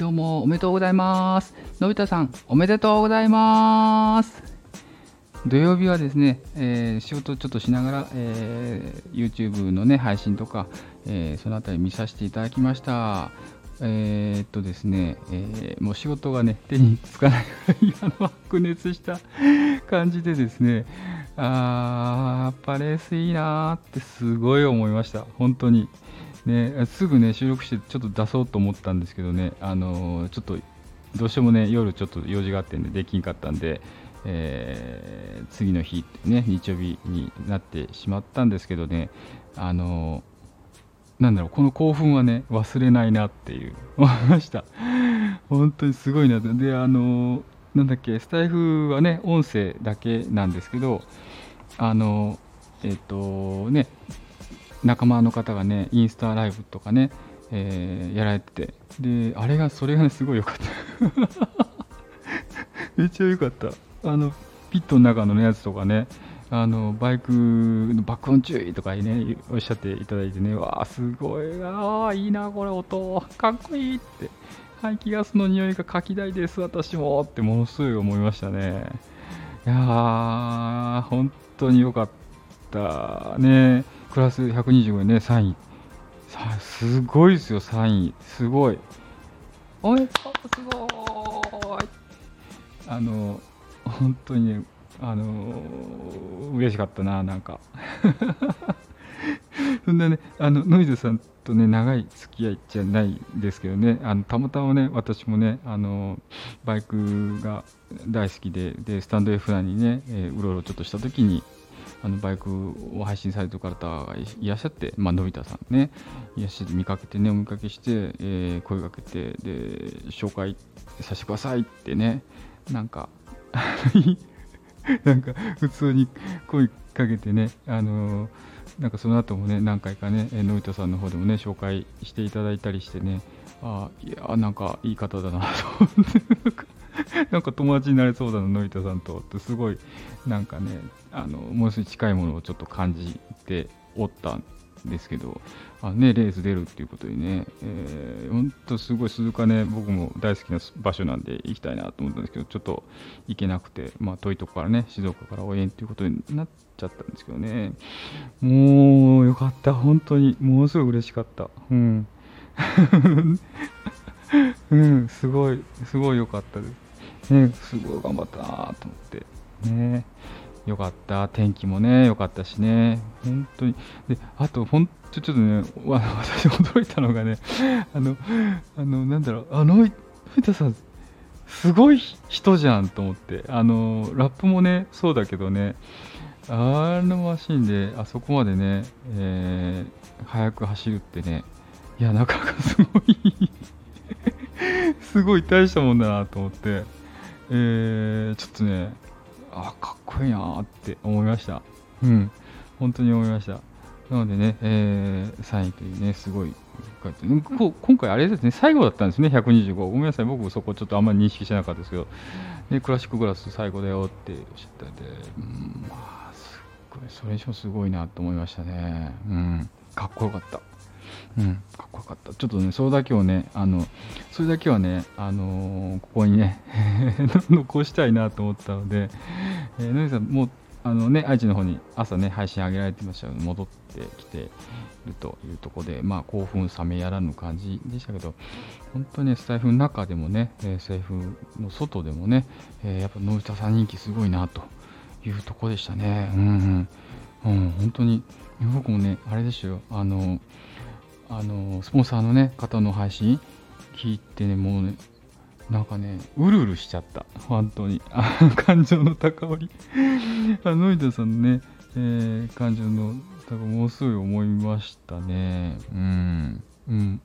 どうも、おめでとうございます。のび太さん、おめでとうございます。土曜日はですね、えー仕事ちょっとしながら、えー YouTube のね、配信とか、えーそのあたり見させていただきました。えーっとですね、えーもう仕事がね、手につかないぐらい、あの、白熱した感じでですね、あー、やっぱレースいいなーってすごい思いました。本当に。ね、すぐね、収録してちょっと出そうと思ったんですけどね、あのーちょっと、どうしてもね、夜ちょっと用事があってんで、できんかったんで、えー次の日、ね、日曜日になってしまったんですけどね、あのーなんだろう、この興奮はね、忘れないなっていう、思いました。本当にすごいな。で、あのーなんだっけ、スタイフはね、音声だけなんですけど、あのーえっ、とね、仲間の方がね、インスタライブとかね、えーやられてて、で、あれが、それがね、すごい良かった。めっちゃ良かった。あの、ピットの中のやつとかね、あの、バイクの爆音注意とかね、おっしゃっていただいてね、わあ、すごいなあ、いいな、これ音、かっこいいって。排気ガスの匂いが柿大です、私もってものすごい思いましたね。いやー、本当に良かったね。クラス125ね、3位。さすごいですよ、3位。すごい。おめでとう、すごい。あの、本当にね、あの、嬉しかったな、なんか。そんなね、あの、ノイズさんとね、長い付き合いじゃないですけどね、あの、たまたまね、私もね、あの、バイクが大好きで、で、スタンド F にね、えーうろうろちょっとした時に、あのバイクを配信されてる方がいらっしゃって、まあのび太さんね、いらっしゃって見かけてね、お見かけして、えー声かけて、で、紹介させてくださいってね、なんか、なんか普通に声かけてね、あのーなんかその後もね、何回かね、のび太さんの方でもね、紹介していただいたりしてね、あーいや、なんかいい方だなと思って、なんか友達になれそうだな、のび太さんとって、すごい、なんかね、あの、ものすごい近いものをちょっと感じておったんですけど、あね、レース出るっていうことでね、えー、ほんとすごい鈴鹿ね、僕も大好きな場所なんで行きたいなと思ったんですけど、ちょっと行けなくて、まあ遠いとこからね、静岡から応援っていうことになっちゃったんですけどね、もうよかった、本当に、ものすごい嬉しかった。うん。うん、すごい、すごい良かったです。ね、すごい頑張ったなと思って。ね。よかった。天気もね、良かったしね。本当に。で、あと、ほんとちょっとね、わ私驚いたのがね、あの、あの、なんだろう、あの、のび太さん、すごい人じゃんと思って。あの、ラップもね、そうだけどね、あのマシンで、あそこまでね、えー、速く走るってね、いや、なかなかすごいすごい大したもんだなと思って、えー、ちょっとね、あ、かっこいいなーって思いました。うん、本当に思いました。なのでね、えー、3位というね、すごい、うんこ今回あれですね、最後だったんですね、125。ごめんなさい、僕そこちょっとあんまり認識してなかったですけど、ね、クラシックグラス最後だよっておっしゃったんで、うん、まあ、すっごい、それにしてもすごいなと思いましたね。うん、かっこよかった。うん、かっこよかった。ちょっとね、それだけをね、あの、それだけはね、あのーここにね、残したいなと思ったので、えー、のりさん、もう、あのね、愛知の方に朝ね、配信上げられてましたけど、戻ってきているというところで、まあ、興奮冷めやらぬ感じでしたけど、本当にね、スタイフの中でもね、えースタイフの外でもね、えーやっぱ、のび太さん人気すごいなというところでしたね。うん、うん。うん、本当に、僕もね、あれでしたよ、あの、あのスポンサーの、ね、方の配信聞いてね、もうね、なんかね、うるうるしちゃった、本当に。感情の高まり。あの、ノイダさんのね、えー感情の高まり、ものすごい思いましたね。うん。うん、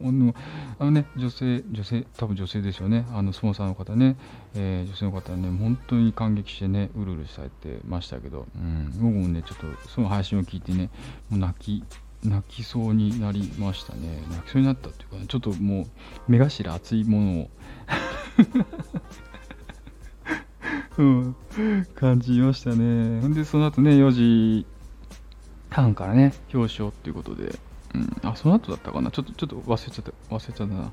あのね、女性、女性、多分女性ですよね、あのスポンサーの方ね、えー女性の方ね、本当に感激してね、うるうるされてましたけど、うん、僕もね、ちょっとその配信を聞いてね、もう泣き、泣きそうになりましたね。泣きそうになったっていうか、ね、ちょっともう目頭熱いものを うん、感じましたね。ほんで、その後ね、4時半からね、表彰っていうことで、うん、あ、その後だったかな。ちょっと、ちょっと忘れちゃった、忘れちゃったな。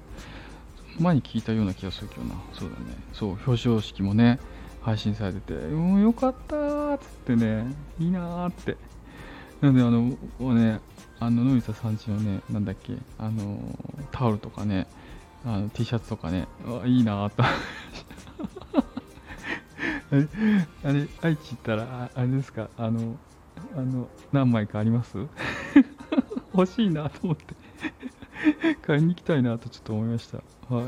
前に聞いたような気がするけどな。そうだね。そう、表彰式もね、配信されてて、うん、よかったーっつってね、いいなーって。なんで、あの、ね、あの、のび太さんちのね、なんだっけ、あの、タオルとかね、あの T シャツとかね、あいいなーと。あれ、あれ愛知行ったら、あれですか、あの、あの、何枚かあります？欲しいなと思って 買いに行きたいなとちょっと思いました。はい。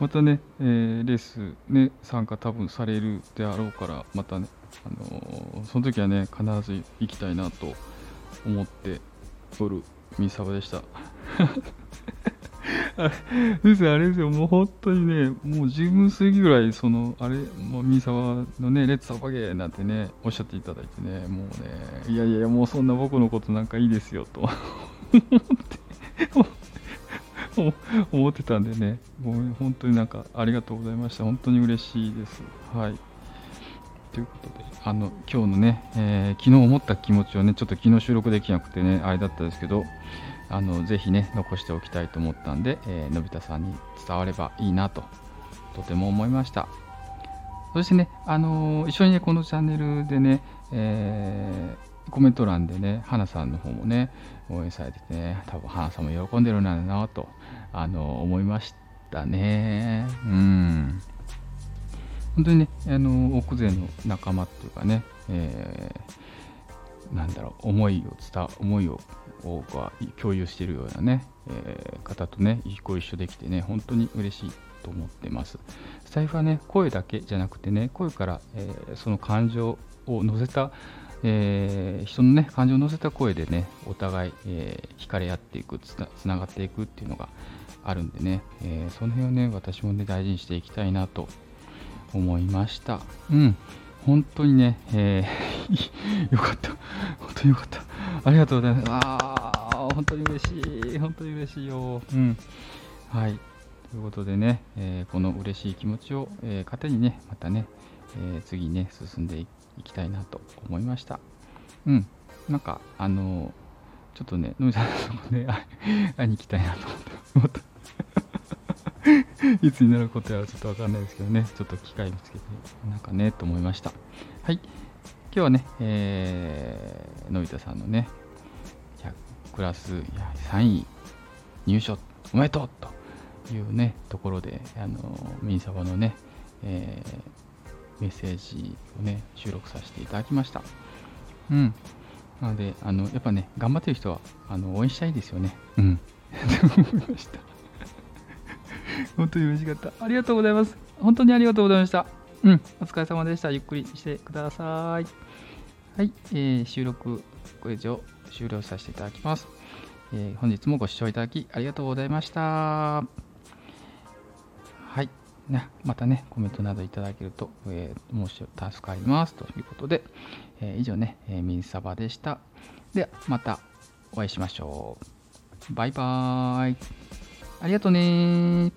またね、えー、レースね、参加多分されるであろうから、またね、あのー、その時はね、必ず行きたいなと思っておるミサバでした。ですあれですよ、もう本当にね、もう10分過ぎぐらい、その、あれ、もうミサワのね、レッツサバゲーなんてね、おっしゃっていただいてね、もうね、いやいや、もうそんな僕のことなんかいいですよ、と思って思ってたんでね、もう本当になんかありがとうございました。本当に嬉しいです。はい。ということで、あの、今日のね、えー、昨日思った気持ちをね、ちょっと昨日収録できなくてね、あれだったですけど、あのぜひね残しておきたいと思ったんで、えー、のび太さんに伝わればいいなととても思いました。そしてね、あのー、一緒にねこのチャンネルでね、えー、コメント欄でね花さんの方もね応援されててね多分花さんも喜んでるんだなと、あの、思いましたね。うん。本当にね、あの奥勢の仲間っていうかね、えー、なんだろう思いを伝思いを多くは共有しているようなね、えー、方とね、ご一緒できてね、本当に嬉しいと思ってます。スタイフはね、声だけじゃなくてね、声から、えー、その感情を乗せた、えー、人のね、感情を乗せた声でね、お互い、えー、惹かれ合っていくつな、つながっていくっていうのがあるんでね、えー、その辺をね、私もね、大事にしていきたいなと思いました。うん。本当にね、えー、よかった。本当によかった。ありがとうございます。ああ、本当に嬉しい。本当に嬉しいよ。うん。はい。ということでね、えー、この嬉しい気持ちを、えー、糧にね、またね、えー、次ね、進んでいきたいなと思いました。うん。なんか、あのちょっとね、のみさんのとね、会いに行きたいなと思って。いつになることやらちょっとわかんないですけどね、ちょっと機会見つけて、なんかね、と思いました。はい。今日はね、えー、のび太さんのね、クラス3位入賞おめでとうというね、ところで、あの、ミニサバのね、えー、メッセージをね、収録させていただきました。うん。なので、あの、やっぱね、頑張ってる人は、あの、応援したいですよね。うん。思いました。本当に嬉しかった。ありがとうございます。本当にありがとうございました。うん、お疲れ様でした。ゆっくりしてください。はい、えー、収録、これ以上終了させていただきます、えー、本日もご視聴いただきありがとうございました。はい。ね、またね、コメントなどいただけると、えー、申し助かりますということで、えー、以上ね、えー、ミンサバでした。では、またお会いしましょう。バイバーイ。ありがとうね